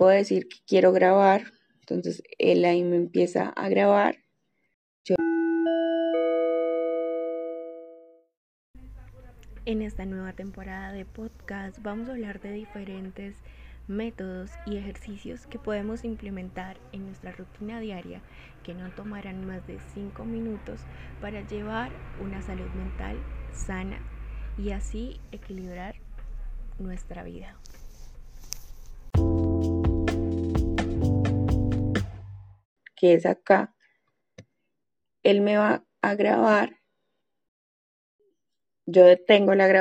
Puedo decir que quiero grabar, entonces él ahí me empieza a grabar. En esta nueva temporada de podcast vamos a hablar de diferentes métodos y ejercicios que podemos implementar en nuestra rutina diaria que no tomarán más de 5 minutos para llevar una salud mental sana y así equilibrar nuestra vida. Que es acá. Él me va a grabar. Yo detengo la grabación